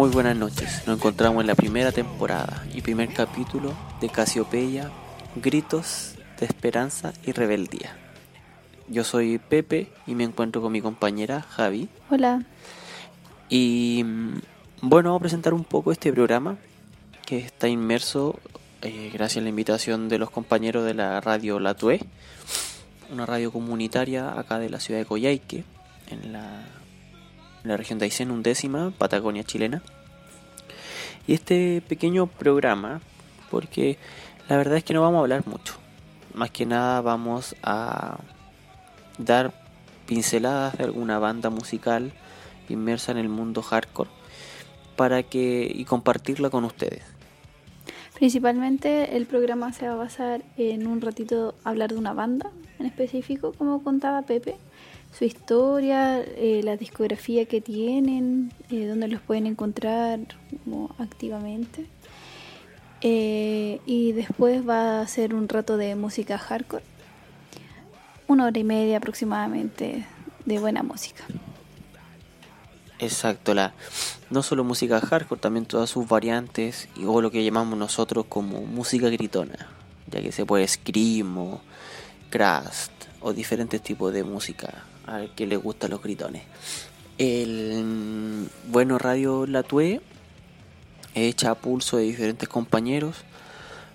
Muy buenas noches, nos encontramos en la primera temporada y primer capítulo de Casiopeya, Gritos de Esperanza y Rebeldía. Yo soy Pepe y me encuentro con mi compañera Javi Hola. y mm, bueno, vamos a presentar un poco este programa que está inmerso eh, gracias a la invitación de los compañeros de la radio Latue, una radio comunitaria acá de la ciudad de Coyhaique, en la, la región de Aysén, undécima, Patagonia chilena. Y este pequeño programa, porque la verdad es que no vamos a hablar mucho, más que nada vamos a dar pinceladas de alguna banda musical inmersa en el mundo hardcore para que y compartirla con ustedes. Principalmente el programa se va a basar en un ratito hablar de una banda en específico, como contaba Pepe, su historia, eh, la discografía que tienen, eh, dónde los pueden encontrar activamente. Eh, y después va a ser un rato de música hardcore, una hora y media aproximadamente de buena música. Exacto, la no solo música hardcore, también todas sus variantes y o lo que llamamos nosotros como música gritona, ya que se puede screamo, crust o diferentes tipos de música al que le gustan los gritones. El bueno Radio Latue hecha a pulso de diferentes compañeros.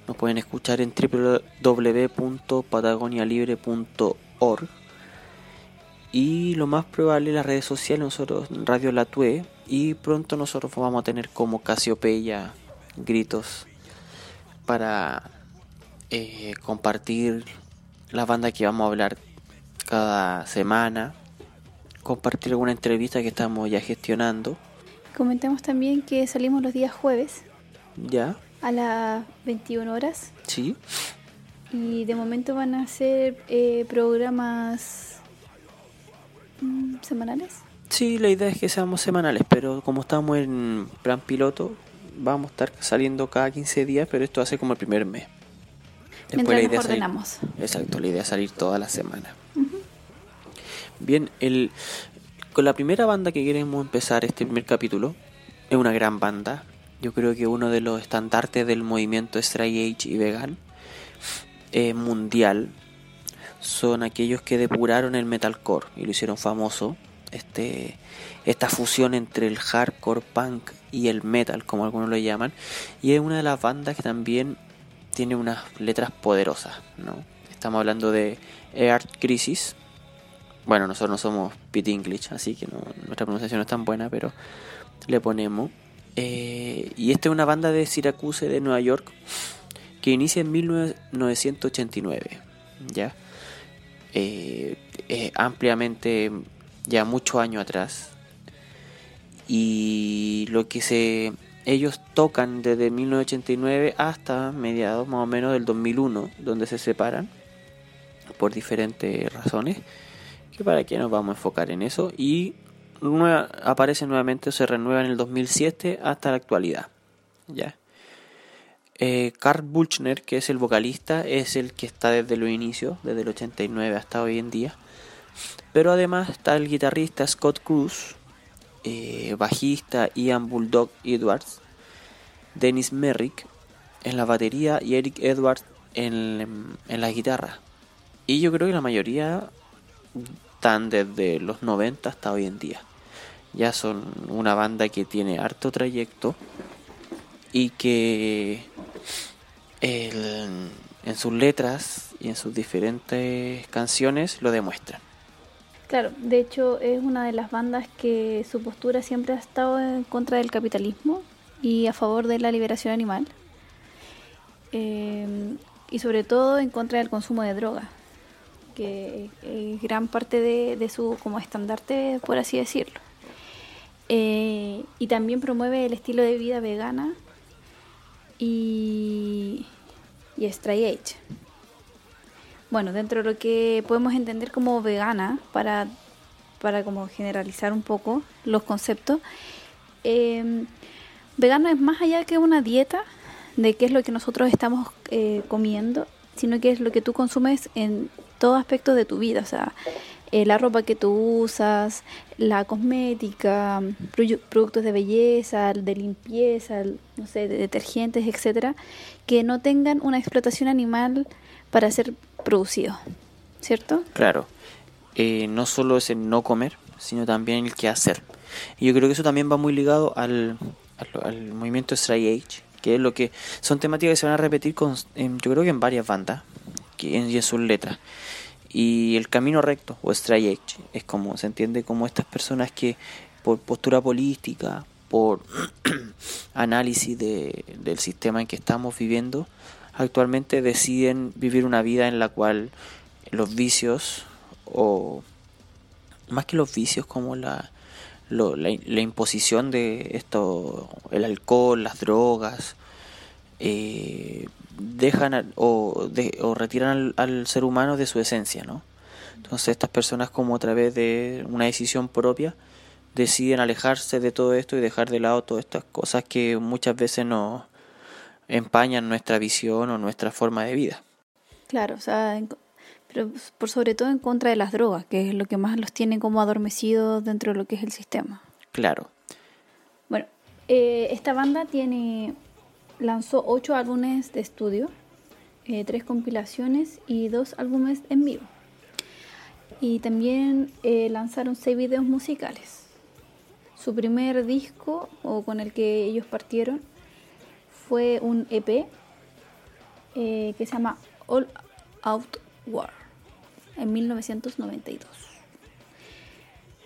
Nos pueden escuchar en www.patagonialibre.org y lo más probable las redes sociales nosotros Radio Latue y pronto nosotros vamos a tener como Casiopeya gritos para eh, compartir la banda que vamos a hablar cada semana compartir alguna entrevista que estamos ya gestionando Comentamos también que salimos los días jueves ya a las 21 horas sí y de momento van a ser eh, programas mm, semanales. Sí, la idea es que seamos semanales, pero como estamos en plan piloto, vamos a estar saliendo cada 15 días, pero esto hace como el primer mes. Mientras la nos es salir- ordenamos. exacto, la idea es salir toda la semana. Bien, el, con la primera banda que queremos empezar este primer capítulo, es una gran banda. Yo creo que uno de los estandartes del movimiento Stray Age y Vegan eh, mundial son aquellos que depuraron el metalcore y lo hicieron famoso. Este, esta fusión entre el hardcore punk y el metal, como algunos lo llaman, y es una de las bandas que también tiene unas letras poderosas, ¿no? Estamos hablando de Earth Crisis. Bueno, nosotros no somos Pete English, así que no- nuestra pronunciación no es tan buena, pero le ponemos. Eh, y esta es una banda de Syracuse de Nueva York que inicia en 1989, ¿ya? Eh, eh, ampliamente ya muchos años atrás y lo que se ellos tocan desde 1989 hasta mediados más o menos del 2001 donde se separan por diferentes razones que para qué nos vamos a enfocar en eso y aparece nuevamente se renueva en el 2007 hasta la actualidad ya eh, Karl Buchner, que es el vocalista, es el que está desde los inicios, desde el 89 hasta hoy en día. Pero además está el guitarrista Scott Cruz, eh, bajista Ian Bulldog Edwards, Dennis Merrick en la batería y Eric Edwards en, en la guitarra. Y yo creo que la mayoría están desde los 90 hasta hoy en día. Ya son una banda que tiene harto trayecto y que el- en sus letras y en sus diferentes canciones lo demuestran. Claro, de hecho es una de las bandas que su postura siempre ha estado en contra del capitalismo y a favor de la liberación animal. Eh, y sobre todo en contra del consumo de drogas, que es gran parte de, de su como estandarte, por así decirlo. Eh, y también promueve el estilo de vida vegana y, y Stray Age. Bueno, dentro de lo que podemos entender como vegana, para, para como generalizar un poco los conceptos, eh, vegano es más allá que una dieta de qué es lo que nosotros estamos eh, comiendo, sino que es lo que tú consumes en todo aspecto de tu vida, o sea, eh, la ropa que tú usas, la cosmética, produ- productos de belleza, de limpieza, no sé, de detergentes, etcétera, que no tengan una explotación animal para ser producidos, ¿cierto? Claro, eh, no solo es el no comer, sino también el qué hacer. Y yo creo que eso también va muy ligado al, al, movimiento Stray Age, que es lo que son temáticas que se van a repetir con, yo creo que en varias bandas que, en, sus letras. Y el camino recto, o Stray Age, es como se entiende como estas personas que por postura política, por análisis de, del sistema en que estamos viviendo, actualmente deciden vivir una vida en la cual los vicios, o más que los vicios, como la, la, la imposición de esto, el alcohol, las drogas, eh, dejan o, de- o retiran al, al ser humano de su esencia, ¿no? Entonces estas personas como a través de una decisión propia deciden alejarse de todo esto y dejar de lado todas estas cosas que muchas veces nos empañan nuestra visión o nuestra forma de vida. Claro, o sea, pero por sobre todo en contra de las drogas, que es lo que más los tiene como adormecidos dentro de lo que es el sistema. Claro, Bueno, eh, esta banda tiene lanzó ocho álbumes de estudio, eh, tres compilaciones y dos álbumes en vivo. Y también eh, lanzaron seis videos musicales. Su primer disco, o con el que ellos partieron, fue un EP eh, que se llama All Out War en 1992.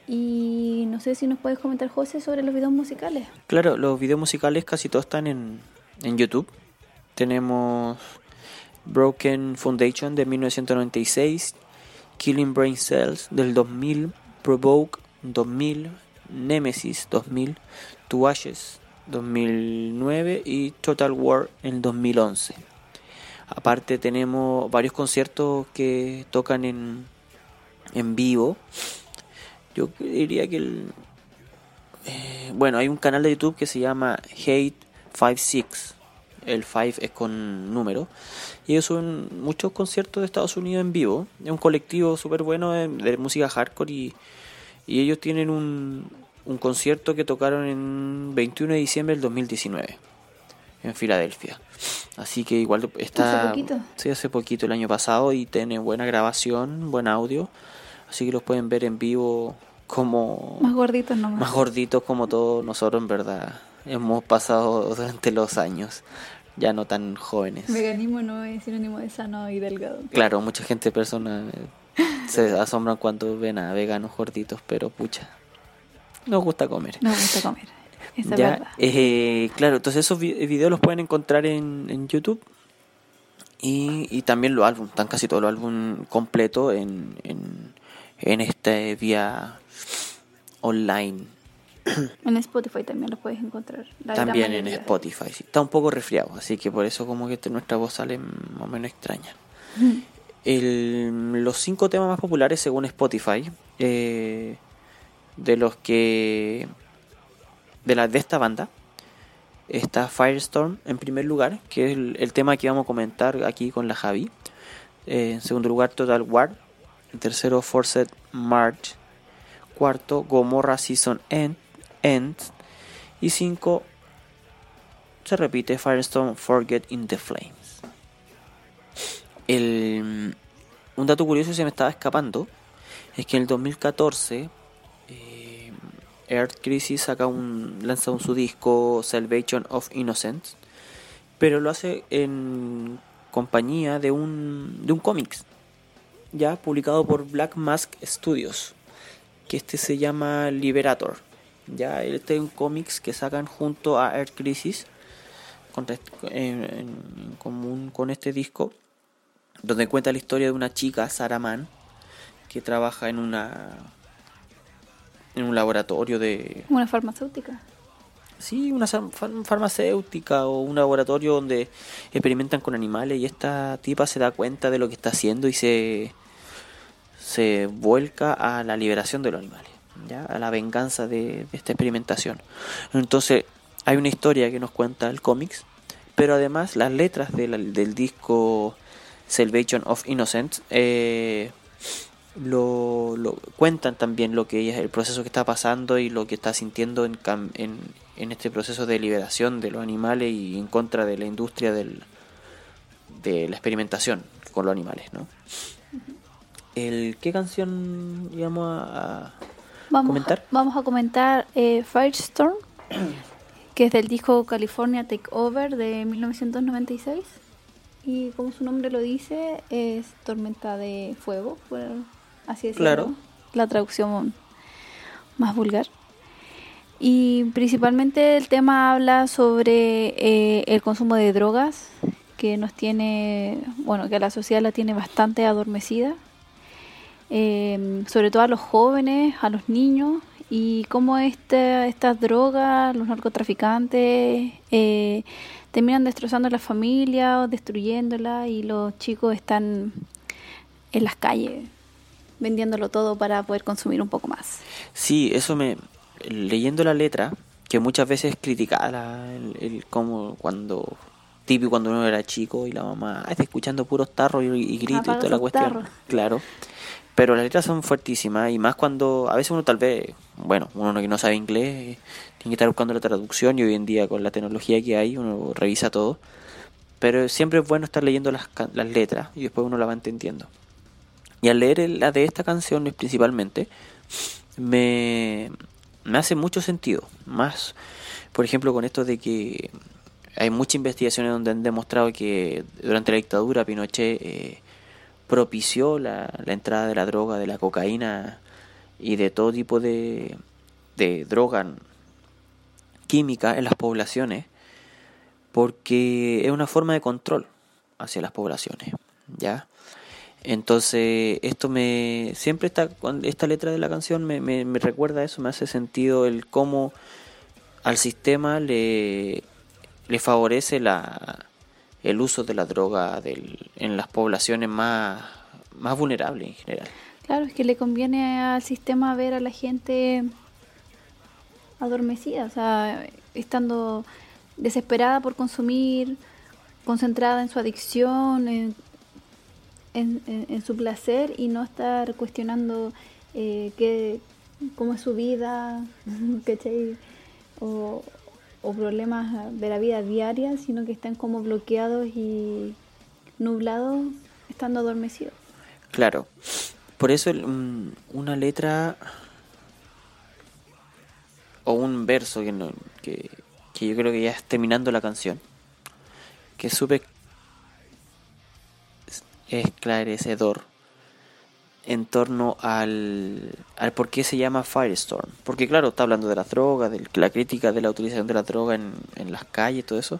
Y no sé si nos puedes comentar, José, sobre los videos musicales. Claro, los videos musicales casi todos están en, en YouTube. Tenemos Broken Foundation de 1996, Killing Brain Cells del 2000, Provoke 2000, Nemesis 2000, To Ashes 2009 y Total War en 2011. Aparte tenemos varios conciertos que tocan en, en vivo. Yo diría que el, eh, bueno, hay un canal de YouTube que se llama Hate 56. El 5 es con número. Y ellos suben muchos conciertos de Estados Unidos en vivo. Es un colectivo súper bueno de, de música hardcore y, y ellos tienen un, un concierto que tocaron en 21 de diciembre del 2019 en Filadelfia. Así que igual está... ¿Hace poquito? Sí, hace poquito, el año pasado, y tiene buena grabación, buen audio. Así que los pueden ver en vivo como Más gorditos nomás. más gorditos como todos nosotros en verdad hemos pasado durante los años, ya no tan jóvenes. Veganismo no es sinónimo de sano y delgado. Claro, mucha gente, personas eh, se asombran cuando ven a veganos gorditos, pero pucha, nos gusta comer. Nos gusta comer. Esa es Ya, verdad. eh, claro, entonces esos vi- videos los pueden encontrar en, en YouTube y, y también los álbumes, están casi todos los álbumes completos en, en, en este vía online. En Spotify también los puedes encontrar. la También en. Spotify. sí. Está un poco resfriado, así que por eso como que nuestra voz sale más o menos extraña. El- los cinco temas más populares según Spotify, eh, de los que... De, la, de esta banda, está Firestorm en primer lugar, que es el, el tema que vamos a comentar aquí con la Javi. Eh, en segundo lugar, Total War. En tercero, Forced March. Cuarto, Gomorra Season End. End. Y 5 se repite Firestone Forget in the Flames. El, un dato curioso se me estaba escapando es que en el 2014 eh, Earth Crisis saca un, lanza un su disco Salvation of Innocence, pero lo hace en compañía de un, de un cómics ya publicado por Black Mask Studios. que este se llama Liberator. Ya, este es un cómics que sacan junto a Earth Crisis en, en común con este disco, donde cuenta la historia de una chica, Sarah Mann, que trabaja en una en un laboratorio de Una farmacéutica. sí, una farmacéutica o un laboratorio donde experimentan con animales y esta tipa se da cuenta de lo que está haciendo y se se vuelca a la liberación de los animales, ya, a la venganza de, de esta experimentación. Entonces, hay una historia que nos cuenta el cómics, pero además las letras de la- del disco Salvation of Innocence eh, lo, lo- cuentan también lo que ella, el proceso que está pasando y lo que está sintiendo en, en, en este proceso de liberación de los animales y en contra de la industria del, de la experimentación con los animales, ¿no? El, ¿Qué canción íbamos a Vamos, comentar? A, vamos a comentar eh, Firestorm, que es del disco California Takeover de 1996. Y como su nombre lo dice, es Tormenta de Fuego, por así decirlo. Claro. La traducción más vulgar. Y principalmente el tema habla sobre eh, el consumo de drogas, que nos tiene, bueno, que a la sociedad la tiene bastante adormecida eh, sobre todo a los jóvenes, a los niños, y cómo este, estas drogas, los narcotraficantes, eh, terminan destrozando la familia o destruyéndola, y los chicos están en las calles vendiéndolo todo para poder consumir un poco más. Sí, eso me. Leyendo la letra, que muchas veces es criticada, el, el como cuando. Típico cuando uno era chico y la mamá "Ah, está escuchando puros tarros y, y gritos y toda la cuestión. tarros. Claro. Pero las letras son fuertísimas y más cuando a veces uno tal vez, bueno, uno que no sabe inglés, tiene que estar buscando la traducción y hoy en día con la tecnología que hay uno revisa todo. Pero siempre es bueno estar leyendo las, las letras y después uno la va entendiendo. Y al leer la de esta canción principalmente, me, me hace mucho sentido. Más, por ejemplo, con esto de que hay muchas investigaciones donde han demostrado que durante la dictadura Pinochet eh, propició la, la entrada de la droga, de la cocaína y de todo tipo de, de droga química en las poblaciones porque es una forma de control hacia las poblaciones, ¿ya? Entonces, esto me. Siempre está. Esta letra de la canción me, me, me recuerda eso, me hace sentido el cómo al sistema le, le favorece la, el uso de la droga del, en las poblaciones más, más vulnerables en general. Claro, es que le conviene al sistema ver a la gente adormecida, o sea, estando desesperada por consumir, concentrada en su adicción, en, en- su placer y no estar cuestionando eh, qué, cómo es su vida, ¿cachai? O, o problemas de la vida diaria, sino que están como bloqueados y nublados estando adormecidos. Claro. Por eso un- una letra o un verso que, no- que, yo creo que ya es terminando la canción, que es esclarecedor en torno al, al por qué se llama Firestorm. Porque claro, está hablando de las drogas, de la crítica de la utilización de la droga en, en las calles, todo eso.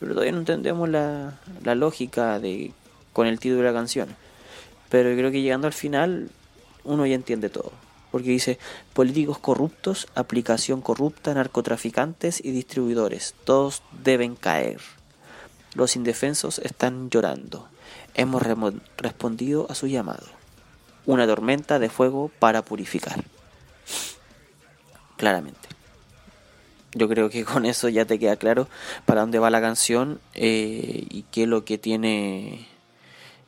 Pero todavía no entendemos la, la lógica de con el título de la canción. Pero yo creo que llegando al final uno ya entiende todo. Porque dice, políticos corruptos, aplicación corrupta, narcotraficantes y distribuidores, todos deben caer. Los indefensos están llorando. Hemos respondido a su llamado. Una tormenta de fuego para purificar. Claramente. Yo creo que con eso ya te queda claro para dónde va la canción eh, y qué es lo que tiene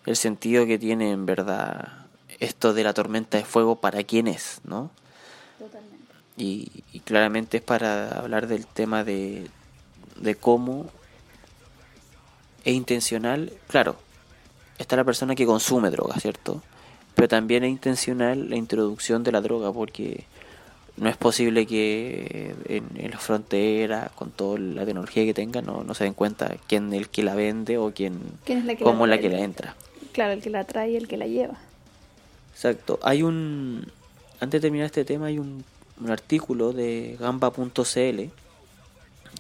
el sentido que tiene en verdad esto de la tormenta de fuego para quién es, ¿no? Y, y claramente es para hablar del tema de, de cómo es intencional, claro, está la persona que consume droga, ¿cierto? Pero también es intencional la introducción de la droga porque no es posible que en, en la frontera, con toda la tecnología que tenga, no, no se den cuenta quién es el que la vende o quién, ¿Quién es la que cómo la la que trae? la entra. Claro, el que la trae y el que la lleva. Exacto. Hay un antes de terminar este tema hay un, un artículo de gamba.cl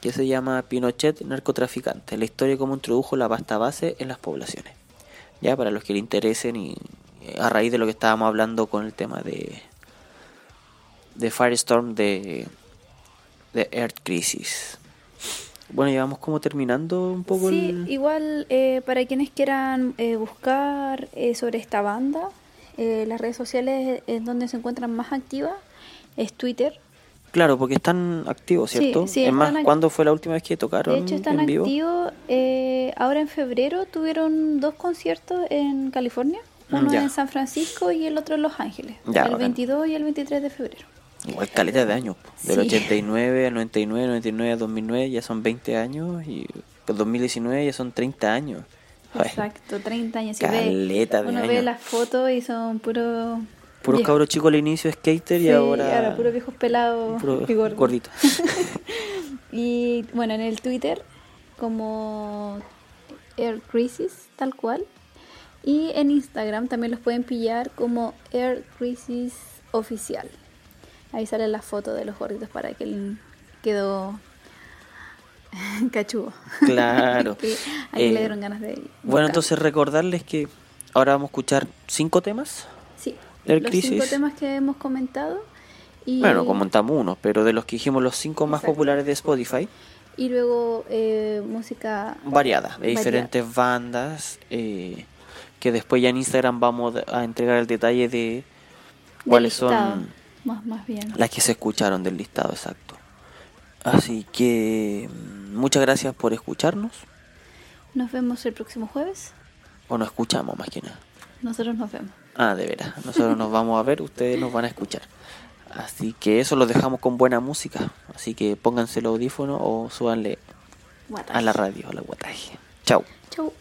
que se llama Pinochet narcotraficante, la historia de cómo introdujo la pasta base en las poblaciones. Ya para los que le interesen y a raíz de lo que estábamos hablando con el tema de de Firestorm de de Earth Crisis. Bueno, ya vamos como terminando un poco Sí, el... igual eh, para quienes quieran eh, buscar eh, sobre esta banda, eh, las redes sociales en donde se encuentran más activas es Twitter. Claro, porque están activos, Sí, ¿cierto? sí, es más, ¿cuándo fue la última vez que tocaron De hecho, están en vivo? activos. eh, ahora en febrero tuvieron dos conciertos en California. Uno ya. en San Francisco y el otro en Los Ángeles. Ya, el bacán. 22 y el 23 de febrero. Igual caleta de años. po. Del Sí. 89 al 99, 99 al 2009 ya son 20 años y el 2019 ya son 30 años. Exacto, 30 años. Ve- Caleta de uno años. ve las fotos y son puros. Puros cabros chicos al inicio skater y Sí, ahora, puros viejos pelados puro y gordos. gordito. Y bueno, en el Twitter como Air Crisis, tal cual. Y en Instagram también los pueden pillar como Air Crisis Oficial. Ahí sale la foto de los gorditos para que el- quedó cachudo. Claro. Que ahí Eh, le dieron ganas de. Bueno, buscar. entonces recordarles que ahora vamos a escuchar cinco temas. Sí, Air los Crisis. cinco temas que hemos comentado. Y, Bueno, comentamos unos, pero de los que dijimos los cinco más Exacto. populares de Spotify, y luego eh, música variada, de Variada. diferentes bandas, eh, que después ya en Instagram vamos a entregar el detalle de del cuáles listado, son Más, más bien. las que se escucharon del listado exacto. Así que mm, muchas gracias por escucharnos, Nos vemos el próximo jueves. o nos escuchamos más que nada. Nosotros nos vemos. Ah, de veras, nosotros nos vamos a ver, ustedes nos van a escuchar. Así que eso lo dejamos con buena música, así que pónganse el audífono o súbanle a la radio, a la guataje. Chao. Chau.